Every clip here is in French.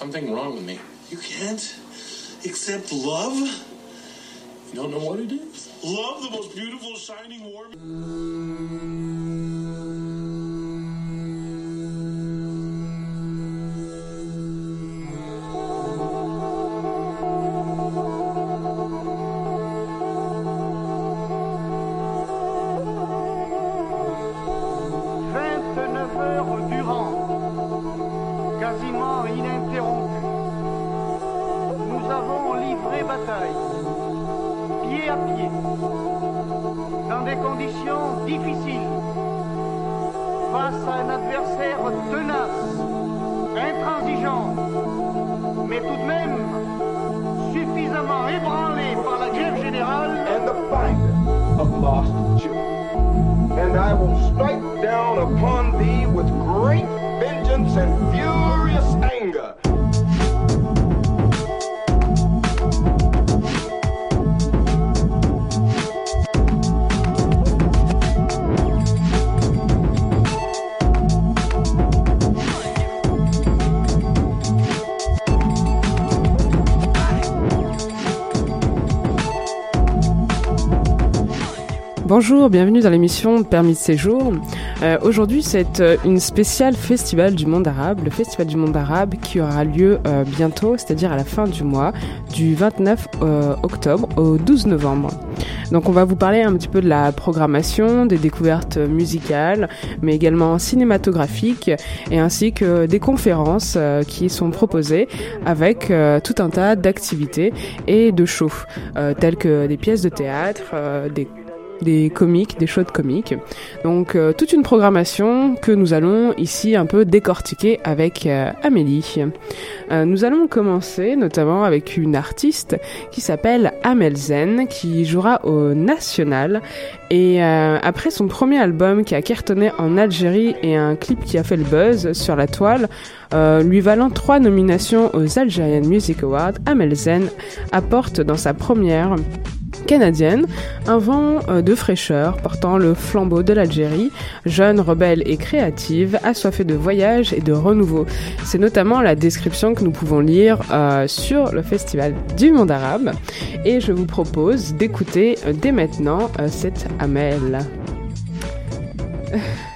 Something wrong with me. You can't accept love? You don't know what it is? Love, the most beautiful, shining, warm. Pied à pied, dans des conditions difficiles, face à un adversaire tenace, intransigeant, mais tout de même suffisamment ébranlé par la grève générale and the finder of lost children. And I will strike down upon thee with great vengeance and furious Bonjour, bienvenue dans l'émission Permis de séjour. Euh, Aujourd'hui, c'est euh, une spéciale festival du monde arabe, le festival du monde arabe qui aura lieu euh, bientôt, c'est-à-dire à la fin du mois, du 29 euh, octobre au 12 novembre. Donc on va vous parler un petit peu de la programmation, des découvertes musicales, mais également cinématographiques, et ainsi que des conférences euh, qui sont proposées avec tout un tas d'activités et de shows, tels que des pièces de théâtre, des des comiques, des shows de comiques. Donc euh, toute une programmation que nous allons ici un peu décortiquer avec euh, Amélie. Euh, nous allons commencer notamment avec une artiste qui s'appelle Amel Zen qui jouera au National et après son premier album qui a cartonné en Algérie et un clip qui a fait le buzz sur la toile, lui valant trois nominations aux Algerian Music Awards, Amel Zen apporte dans sa première canadienne, un vent euh, de fraîcheur portant le flambeau de l'Algérie, jeune, rebelle et créative, assoiffée de voyage et de renouveau. C'est notamment la description que nous pouvons lire euh, sur le festival du monde arabe. Et je vous propose d'écouter euh, dès maintenant cette Amel.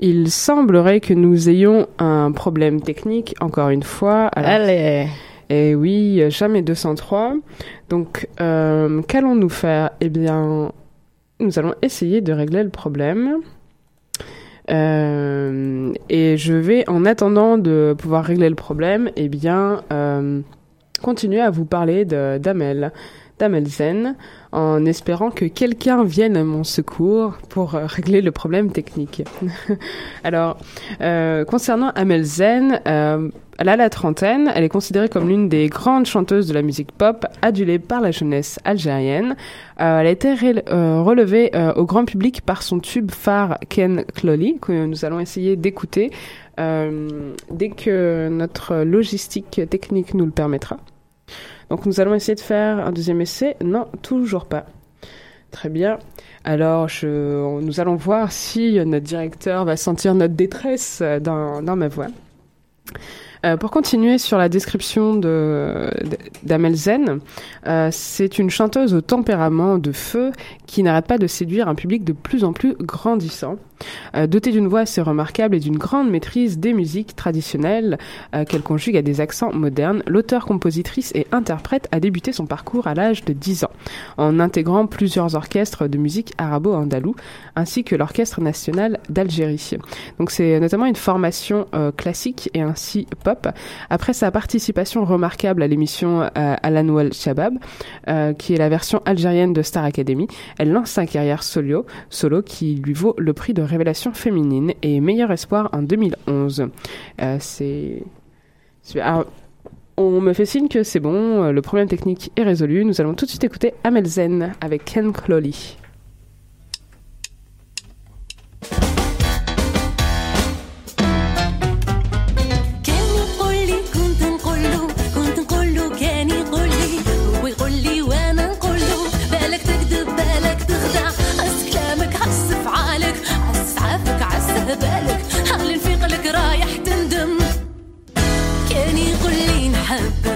Il semblerait que nous ayons un problème technique, encore une fois. Alors, Allez. et oui, jamais 203. Donc, euh, qu'allons-nous faire? Eh bien, nous allons essayer de régler le problème. Euh, et je vais, en attendant de pouvoir régler le problème, eh bien, euh, continuer à vous parler d'Amel, d'Amel Zen, en espérant que quelqu'un vienne à mon secours pour euh, régler le problème technique. Alors, euh, concernant Amel Zen, euh, elle a la trentaine, elle est considérée comme l'une des grandes chanteuses de la musique pop, adulée par la jeunesse algérienne. Euh, elle a été euh, relevée euh, au grand public par son tube phare Ken Clolly, que nous allons essayer d'écouter dès que notre logistique technique nous le permettra. Donc nous allons essayer de faire un deuxième essai. Non, toujours pas. Très bien. Alors, nous allons voir si notre directeur va sentir notre détresse euh, dans, ma voix. Euh, pour continuer sur la description de de- d'Amel Zen, euh, c'est une chanteuse au tempérament de feu qui n'arrête pas de séduire un public de plus en plus grandissant. Euh, dotée d'une voix assez remarquable et d'une grande maîtrise des musiques traditionnelles euh, qu'elle conjugue à des accents modernes, l'auteur-compositrice et interprète a débuté son parcours à l'âge de 10 ans, en intégrant plusieurs orchestres de musique arabo-andalou, ainsi que l'Orchestre national d'Algérie. Donc c'est notamment une formation euh, classique et ainsi pop. Après sa participation remarquable à l'émission euh, Alan Wal Shabab, qui est la version algérienne de Star Academy, elle lance sa carrière solo, solo qui lui vaut le prix de révélation féminine et meilleur espoir en 2011. Euh, c'est... alors, on me fait signe que c'est bon, euh, le problème technique est résolu. Nous allons tout de suite écouter Amel Zen avec Ken Clolly. hope.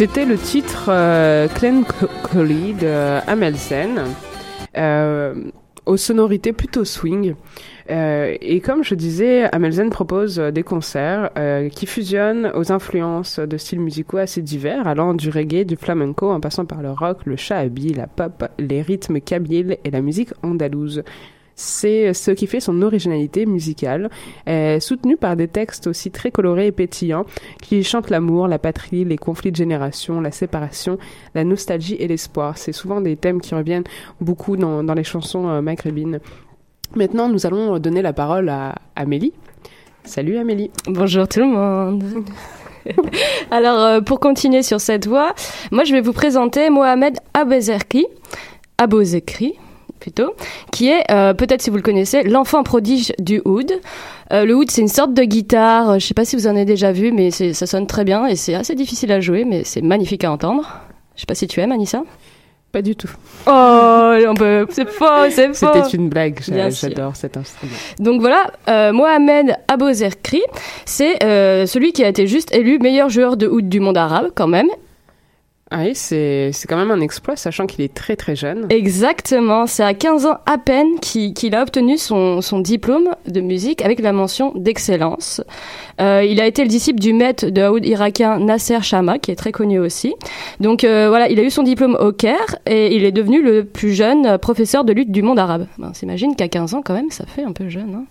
C'était le titre euh, de Amelsen, euh, aux sonorités plutôt swing. Euh, et comme je disais, Amelsen propose euh, des concerts euh, qui fusionnent aux influences de styles musicaux assez divers, allant du reggae, du flamenco, en passant par le rock, le shahabi, la pop, les rythmes kabyles et la musique andalouse. C'est ce qui fait son originalité musicale, soutenue par des textes aussi très colorés et pétillants qui chantent l'amour, la patrie, les conflits de génération, la séparation, la nostalgie et l'espoir. C'est souvent des thèmes qui reviennent beaucoup dans, dans les chansons euh, maghrébines. Maintenant, nous allons donner la parole à Amélie. Salut Amélie. Bonjour tout le monde. Alors, euh, pour continuer sur cette voie, moi je vais vous présenter Mohamed Abezerki, Abozekri plutôt, qui est, euh, peut-être si vous le connaissez, l'enfant prodige du oud. Euh, le oud, c'est une sorte de guitare, euh, je sais pas si vous en avez déjà vu, mais ça sonne très bien et c'est assez difficile à jouer, mais c'est magnifique à entendre. Je sais pas si tu aimes, Anissa Pas du tout. Oh, c'est faux, c'est faux. C'était une blague. J'adore cet instrument. Donc voilà, euh, Mohamed Abozerkri, c'est euh, celui qui a été juste élu meilleur joueur de oud du monde arabe quand même. Ah oui, c'est quand même un exploit, sachant qu'il est très très jeune. Exactement, c'est à 15 ans à peine qu'il a obtenu son, son diplôme de musique avec la mention d'excellence. Euh, il a été le disciple du maître de oud irakien Nasser Chama, qui est très connu aussi. Donc euh, voilà, il a eu son diplôme au Caire et il est devenu le plus jeune professeur de lutte du monde arabe. Ben, on s'imagine qu'à 15 ans quand même, ça fait un peu jeune. Hein.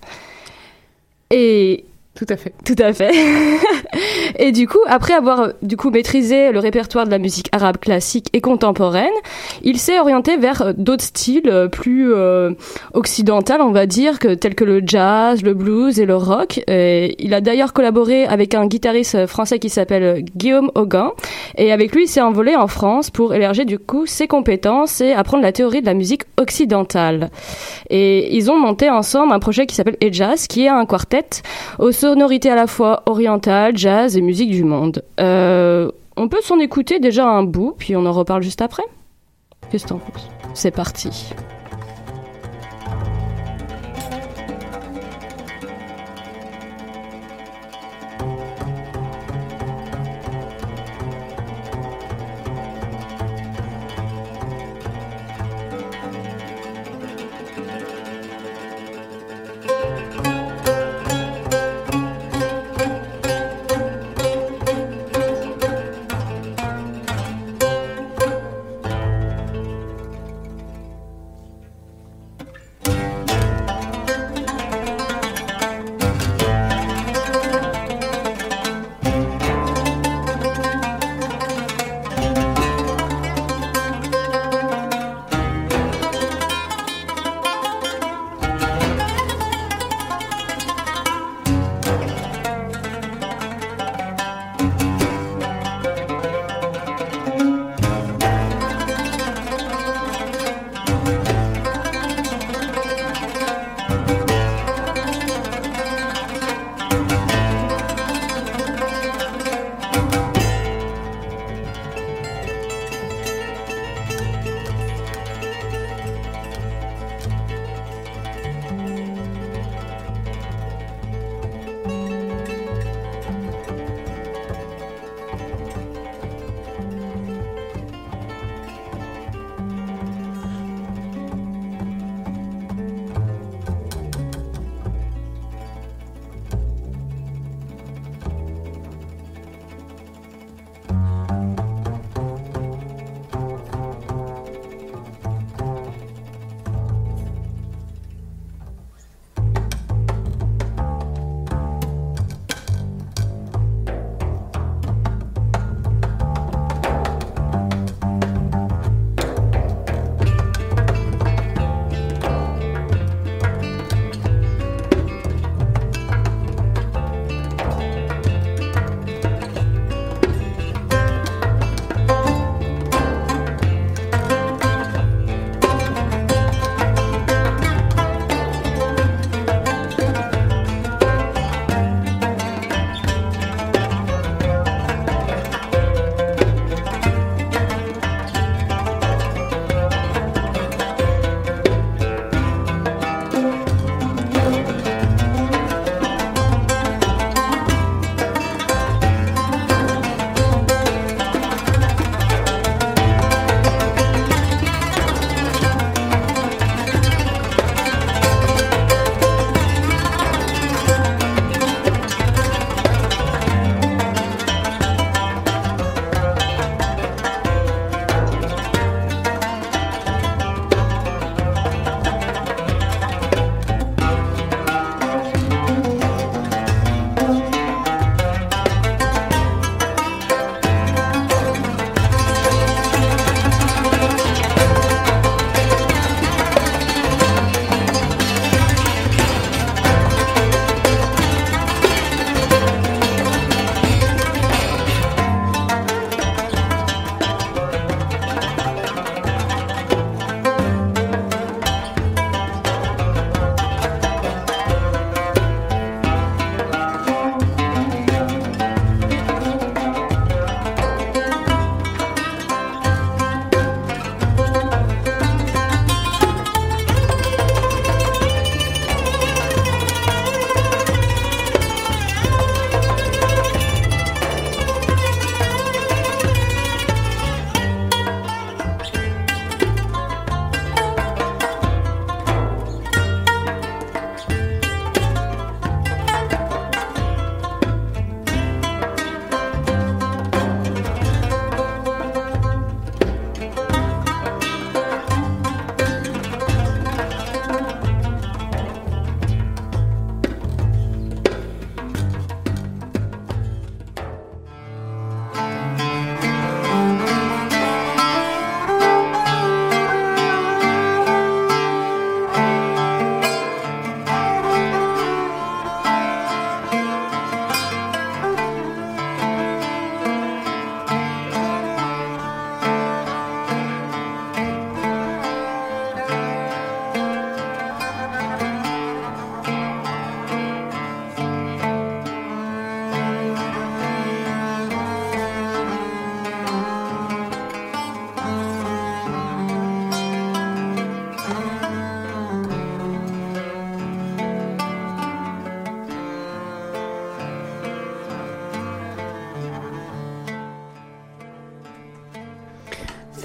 Et Tout à fait. tout à fait. et du coup, après avoir euh, du coup maîtrisé le répertoire de la musique arabe classique et contemporaine, il s'est orienté vers euh, d'autres styles euh, plus euh, on va dire, que tels que le jazz, le blues et le rock. Il a d'ailleurs collaboré avec un guitariste français qui s'appelle Guillaume Auguin, et avec lui, il s'est envolé en France pour élargir du coup ses compétences et apprendre la théorie de la musique occidentale. Et ils ont monté ensemble un projet qui s'appelle Ejazz, qui est un quartet aux sonorités à la fois orientales, jazz et musique du monde. Euh, on peut s'en écouter déjà un bout, puis on en reparle juste après? Qu'est-ce que t'en penses? C'est parti.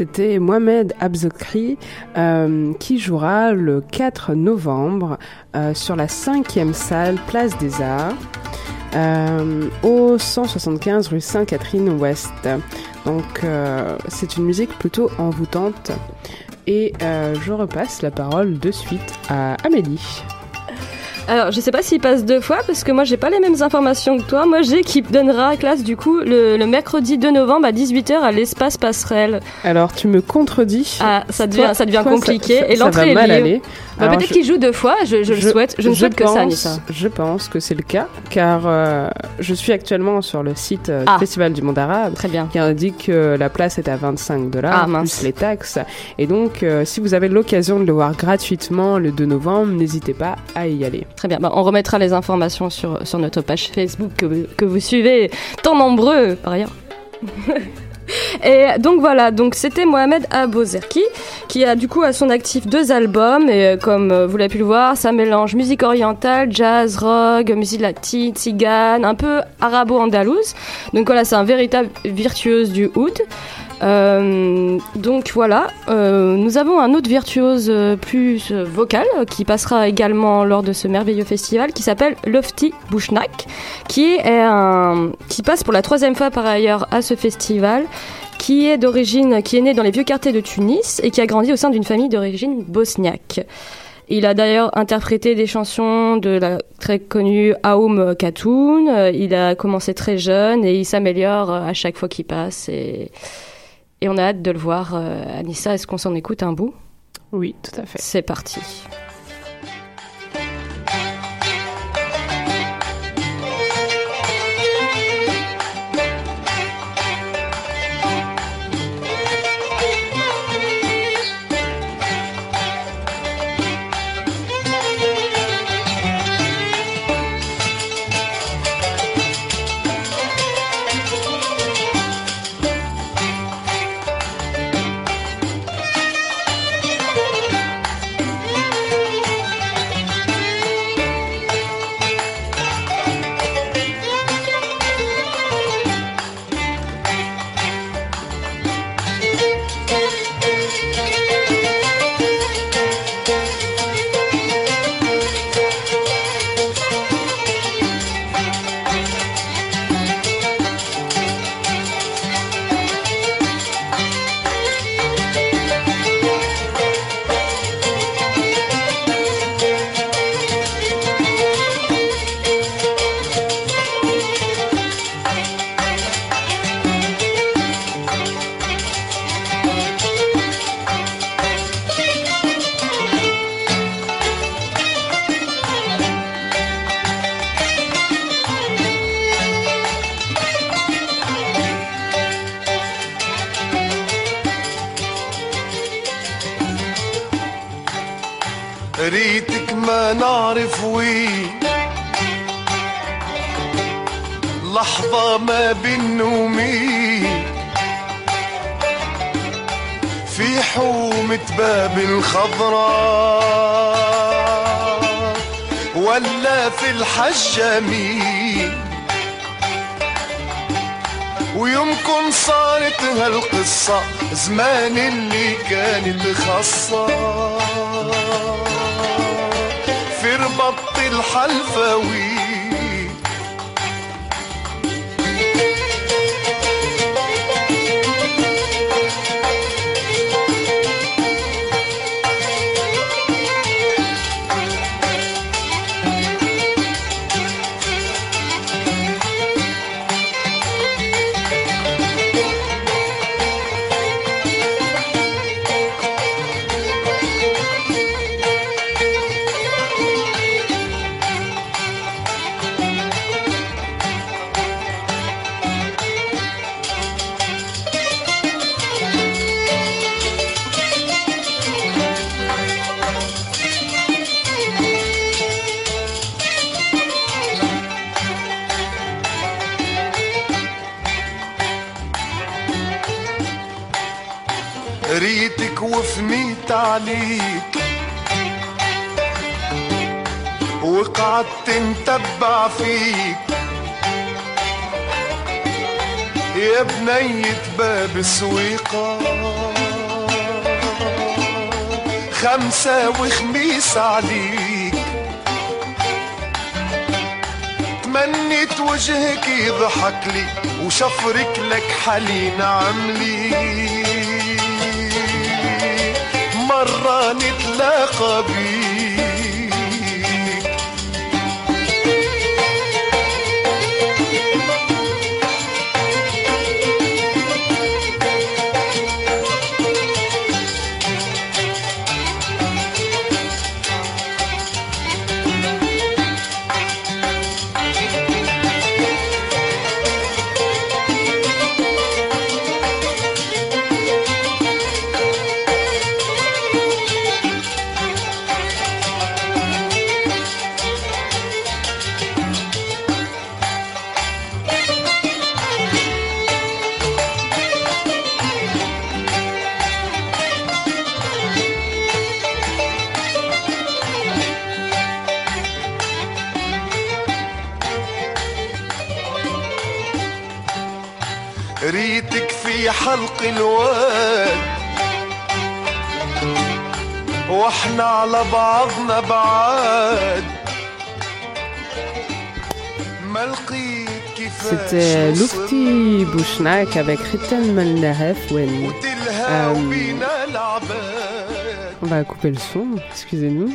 C'était Mohamed Abzokri euh, qui jouera le 4 novembre euh, sur la 5e salle Place des Arts euh, au 175 rue Sainte-Catherine-Ouest. Donc c'est une musique plutôt envoûtante. Et je repasse la parole de suite à Amélie. Alors, je sais pas s'il passe deux fois parce que moi j'ai pas les mêmes informations que toi. Moi j'ai qui donnera classe du coup le, le mercredi 2 novembre à 18h à l'espace passerelle. Alors tu me contredis. Ah, ça devient, Toi- ça devient toi, compliqué ça- et l'entrée est mal aller. Bah, Peut-être je- qu'il joue deux fois, je, je, le souhaite. Je ne souhaite que ça, pense- Anissa. Je pense que c'est le cas, car euh, je suis actuellement sur le site euh, Ah. Festival du Monde Arabe, Très bien. qui indique que la place est à 25 dollars, Ah, plus les taxes. Et donc, euh, si vous avez l'occasion de le voir gratuitement le 2 novembre, n'hésitez pas à y aller. Très bien. Bah, on remettra les informations sur, sur notre page Facebook que, que vous suivez, tant nombreux par ailleurs. Et donc voilà, donc c'était Mohamed Abozerki qui a du coup à son actif deux albums et euh, comme euh, vous l'avez pu le voir, ça mélange musique orientale, jazz, rock, musique latine, tzigane, un peu arabo-andalouse. Donc voilà, c'est un véritable virtuose du oud. Euh, donc voilà, euh, nous avons un autre virtuose euh, plus euh, vocal qui passera également lors de ce merveilleux festival qui s'appelle Lofty Bouchnak, qui est un, qui passe pour la troisième fois par ailleurs à ce festival, qui est d'origine, qui est né dans les vieux quartiers de Tunis et qui a grandi au sein d'une famille d'origine bosniaque. Il a d'ailleurs interprété des chansons de la très connue Aoum Katoun. Il a commencé très jeune et il s'améliore à chaque fois qu'il passe et, et on a hâte de le voir. Euh, Anissa, est-ce qu'on s'en écoute un bout? Oui, tout à fait. C'est parti. ما نعرف وين. لحظة ما بين ومين. في حومة باب الخضراء ولا في الحجامين ويمكن صارت هالقصة زمان اللي كانت خاصة. بطل حلفاوي. يا بنية باب سويقة خمسة وخميس عليك. تمنيت وجهك يضحك لي وشفرك لك حلي نعملي مرة نتلاقى بيك. حلق الواد وإحنا على بعضنا بعاد ما لقيت C'était Lufti Bouchnak avec Ritten Malnaref Wen. تلهى Euh, On va couper le son, excusez-nous.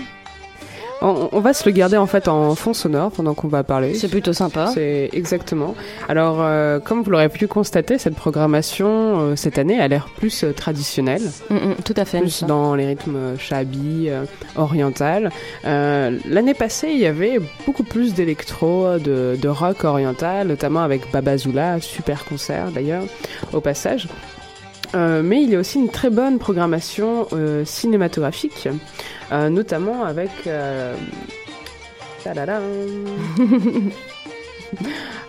On, on va se le garder en fait en fond sonore pendant qu'on va parler. C'est plutôt sympa. C'est exactement. Alors, euh, comme vous l'aurez pu constater, cette programmation euh, cette année a l'air plus euh, traditionnelle, Mm, mm, tout à fait. plus dans les rythmes shabi, euh, oriental. Euh, L'année passée, il y avait beaucoup plus d'électro, de, de rock oriental, notamment avec Babazula, super concert d'ailleurs, au passage. Euh, mais il y a aussi une très bonne programmation euh, cinématographique, euh, notamment avec.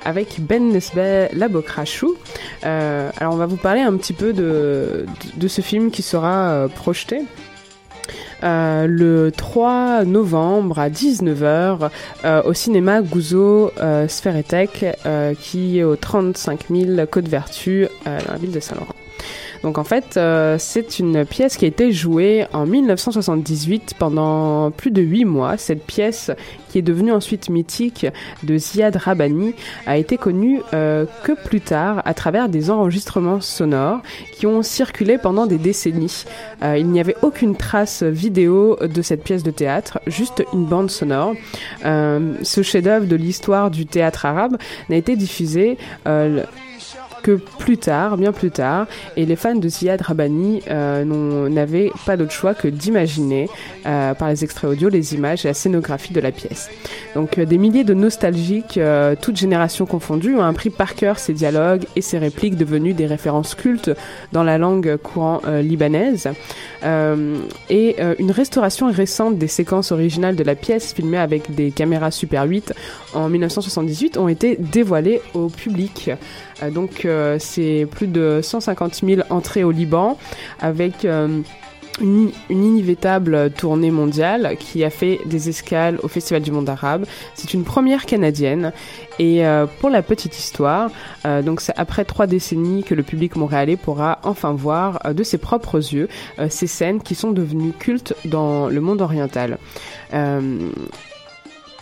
Avec Ben Nesbet Labokrachou. Alors on va vous parler un petit peu de, de, ce film qui sera projeté. le 3 novembre à 19h euh, au cinéma Gouzo euh, qui est au 35 000 Côte Vertu dans la ville de Saint-Laurent. Donc en fait, euh, c'est une pièce qui a été jouée en 1978 pendant plus de 8 mois. Cette pièce, qui est devenue ensuite mythique de Ziad Rabani, a été connue euh, que plus tard à travers des enregistrements sonores qui ont circulé pendant des décennies. Euh, il n'y avait aucune trace vidéo de cette pièce de théâtre, juste une bande sonore. Euh, ce chef-d'œuvre de l'histoire du théâtre arabe n'a été diffusé euh, que plus tard, bien plus tard, et les fans de Ziad Rabani euh, n'avaient pas d'autre choix que d'imaginer euh, par les extraits audio les images et la scénographie de la pièce. Donc euh, des milliers de nostalgiques, euh, toutes générations confondues, ont appris par cœur ces dialogues et ces répliques devenues des références cultes dans la langue courant euh, libanaise. Et une restauration récente des séquences originales de la pièce filmée avec des caméras Super 8 en 1978 ont été dévoilées au public. Euh, donc euh, c'est plus de 150 000 entrées au Liban avec euh, une, inévitable tournée mondiale qui a fait des escales au Festival du monde arabe. C'est une première canadienne et pour la petite histoire, donc c'est après trois décennies que le public montréalais pourra enfin voir de ses propres yeux ces scènes qui sont devenues cultes dans le monde oriental.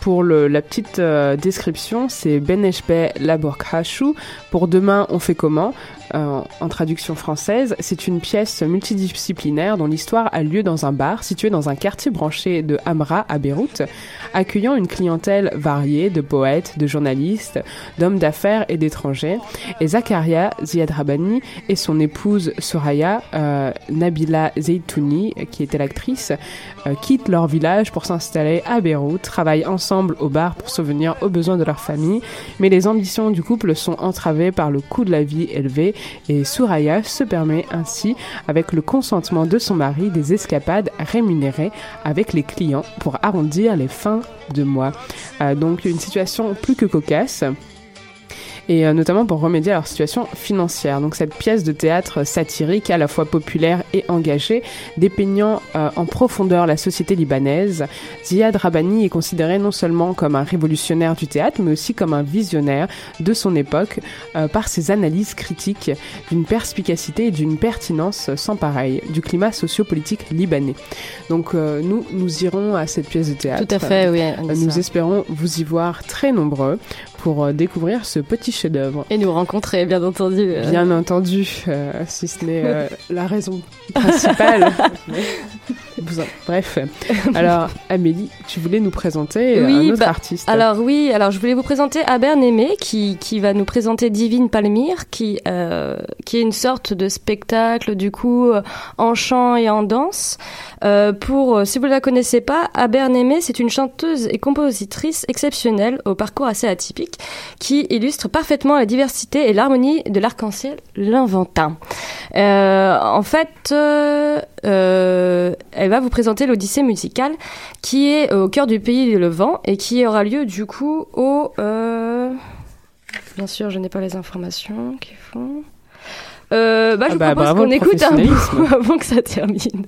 Pour la petite euh, description, c'est Beneshbe Laborkhashou. Pour Demain, on fait comment? Euh, En traduction française, c'est une pièce multidisciplinaire dont l'histoire a lieu dans un bar situé dans un quartier branché de Hamra à Beyrouth, accueillant une clientèle variée de poètes, de journalistes, d'hommes d'affaires et d'étrangers. Et Zakaria Ziad Rabani et son épouse Soraya, euh, Nabila Zeitouni, qui était l'actrice, euh, quittent leur village pour s'installer à Beyrouth, travaillent ensemble au bar pour subvenir aux besoins de leur famille, mais les ambitions du couple sont entravées par le coût de la vie élevé et Soraya se permet ainsi, avec le consentement de son mari, des escapades rémunérées avec les clients pour arrondir les fins de mois. Euh, donc une situation plus que cocasse. Et euh, notamment pour remédier à leur situation financière. Donc cette pièce de théâtre satirique, à la fois populaire et engagée, dépeignant euh, en profondeur la société libanaise, Ziad Rabani est considéré non seulement comme un révolutionnaire du théâtre, mais aussi comme un visionnaire de son époque euh, par ses analyses critiques d'une perspicacité et d'une pertinence sans pareil du climat sociopolitique libanais. Donc euh, nous, nous irons à cette pièce de théâtre. Tout à fait, oui. Nous espérons vous y voir très nombreux pour euh, découvrir ce petit chef-d'œuvre. Et nous rencontrer, bien entendu. euh. Bien entendu, euh, si ce n'est la raison principale. Bref. Alors, Amélie, tu voulais nous présenter Oui, un autre bah, artiste. Alors oui, alors je voulais vous présenter Aber Némé qui, qui va nous présenter Divine Palmyre qui, euh, qui est une sorte de spectacle du coup euh, en chant et en danse. Euh, pour, si vous ne la connaissez pas, Aber Némé c'est une chanteuse et compositrice exceptionnelle au parcours assez atypique qui illustre parfaitement la diversité et l'harmonie de l'arc-en-ciel l'inventin. Euh, en fait, euh, elle va vous présenter l'Odyssée musicale qui est au cœur du pays du Levant et qui aura lieu du coup au... euh, Bien sûr, je n'ai pas les informations qui font... Euh, bah, je Ah vous bah, propose qu'on écoute un bout avant que ça termine.